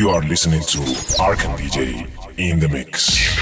You are listening to Arkan DJ in the mix.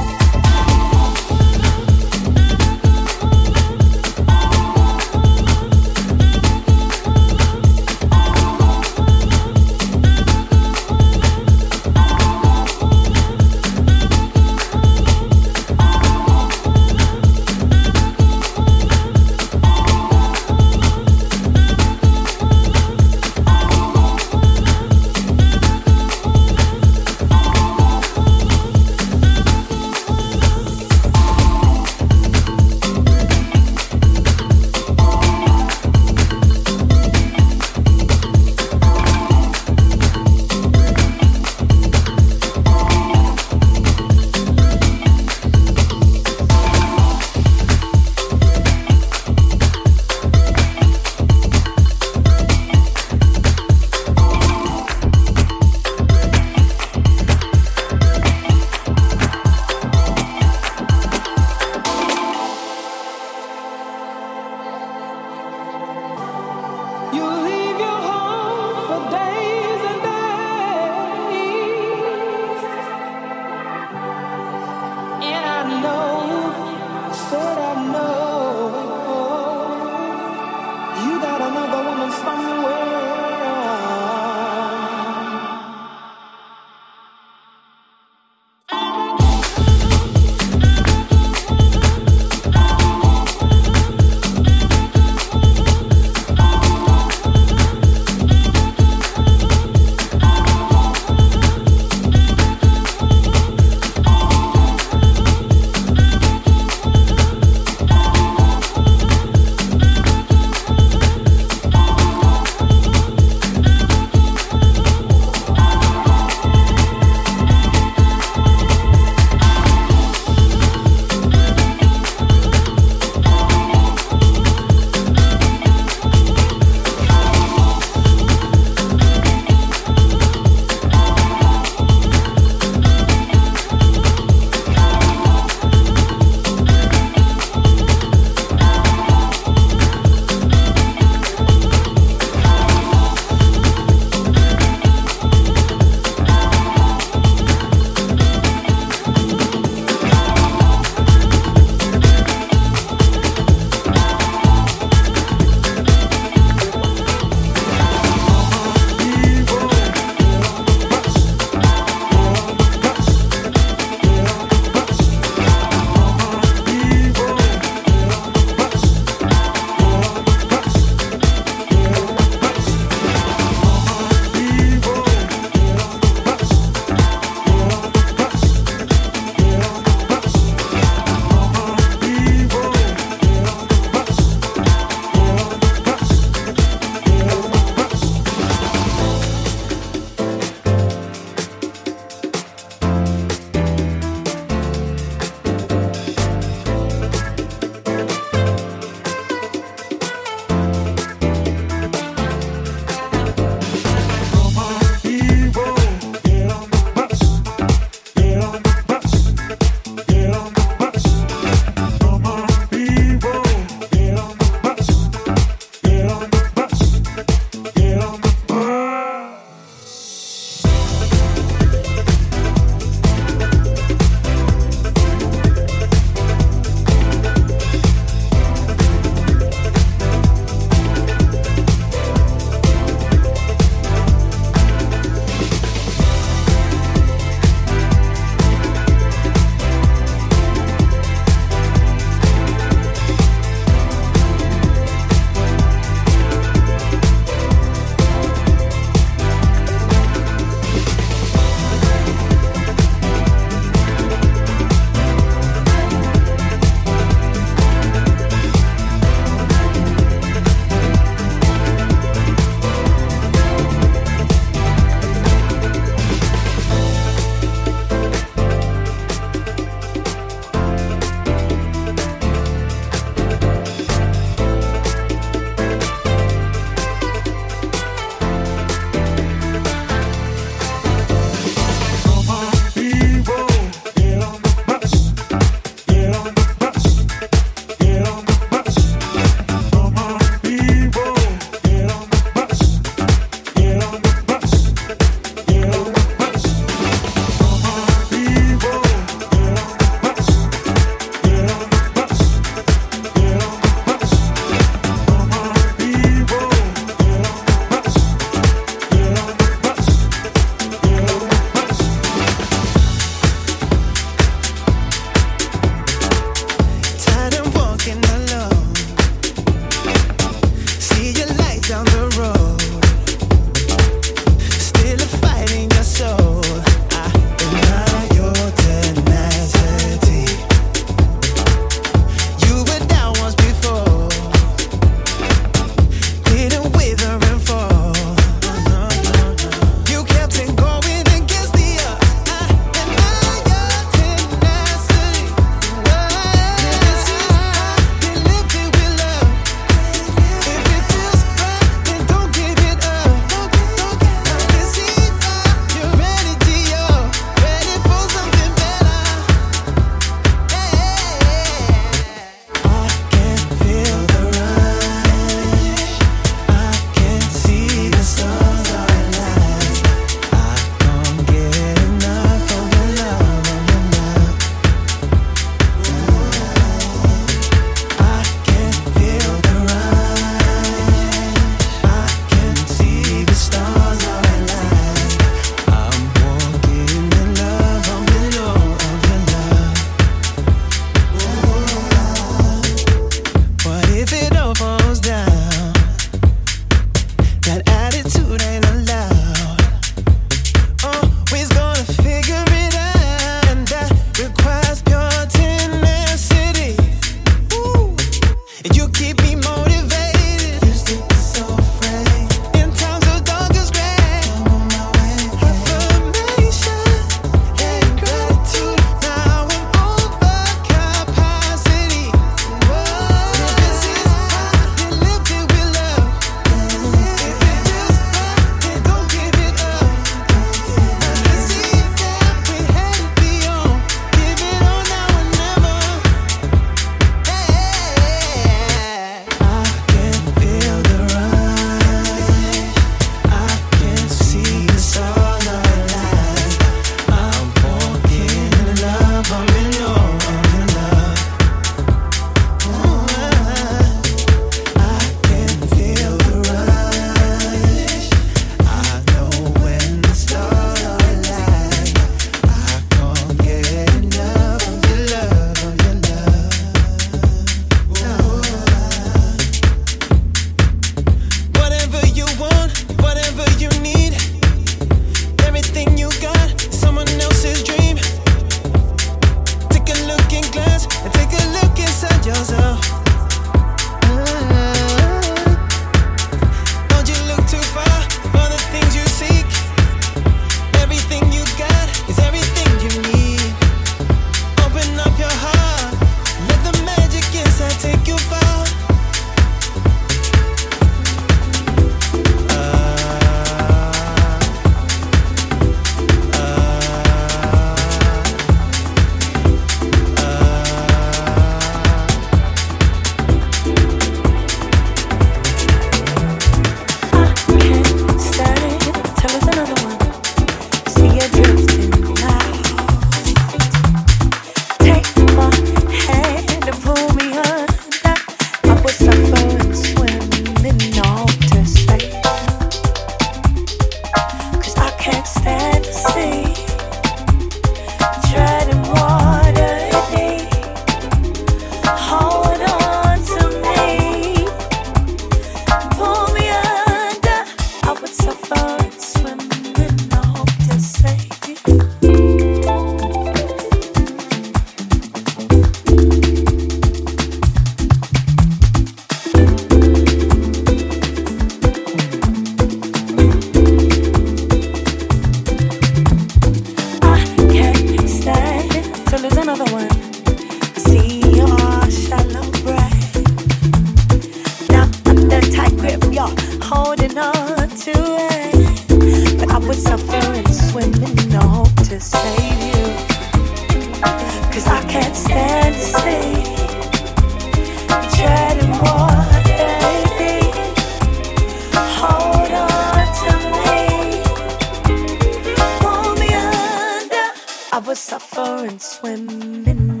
Stand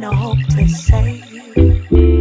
to see. Treading water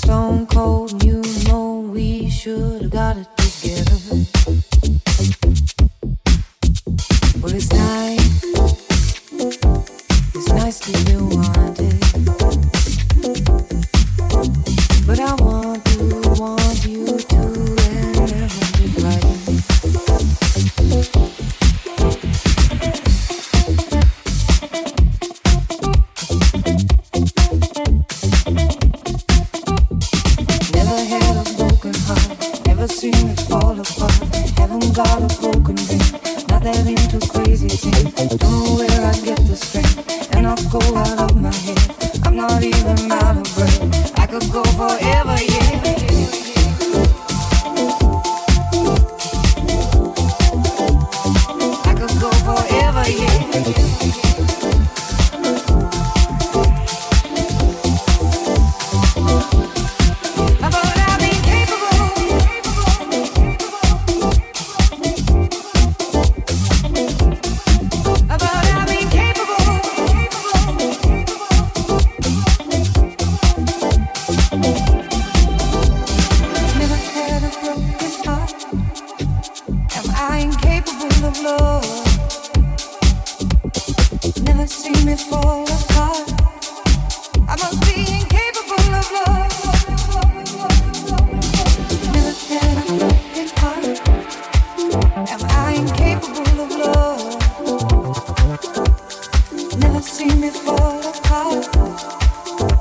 stone cold.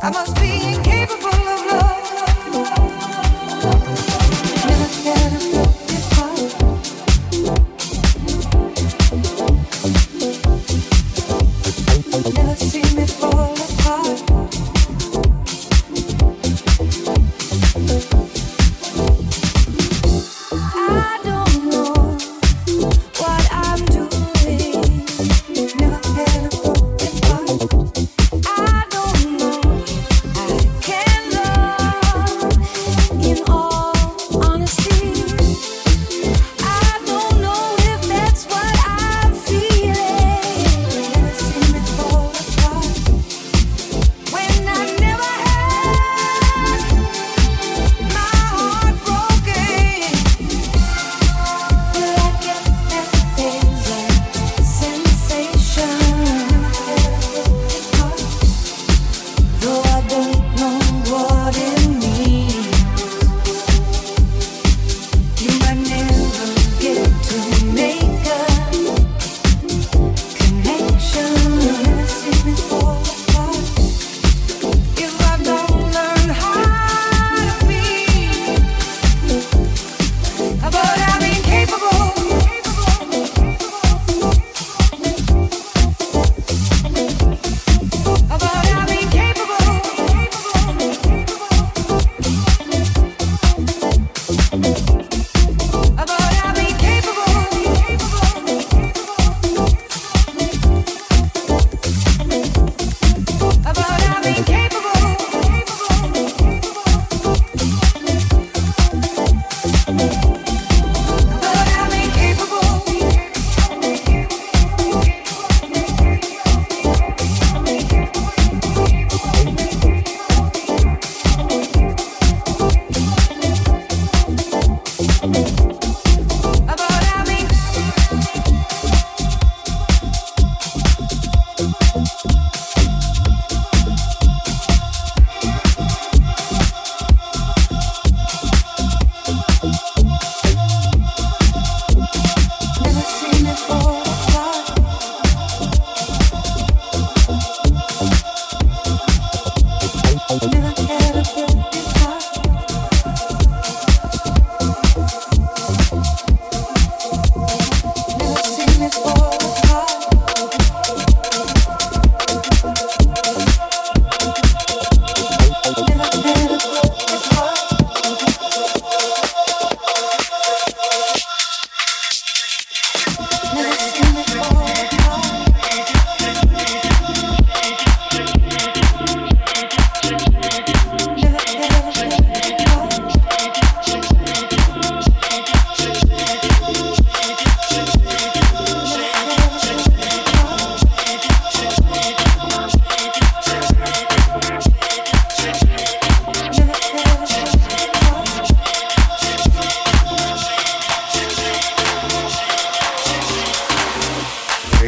I must be incapable of love.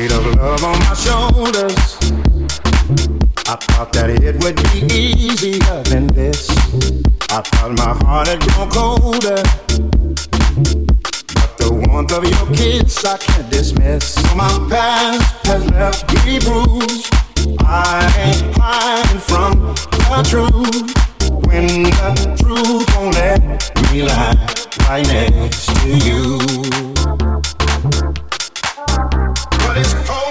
weight of love on my shoulders. I thought that it would be easier than this. I thought my heart had grown colder. But the warmth of your kiss I can't dismiss. So my past has left me bruised. I ain't hiding from the truth. When the truth won't let me lie right next to you. It's cold.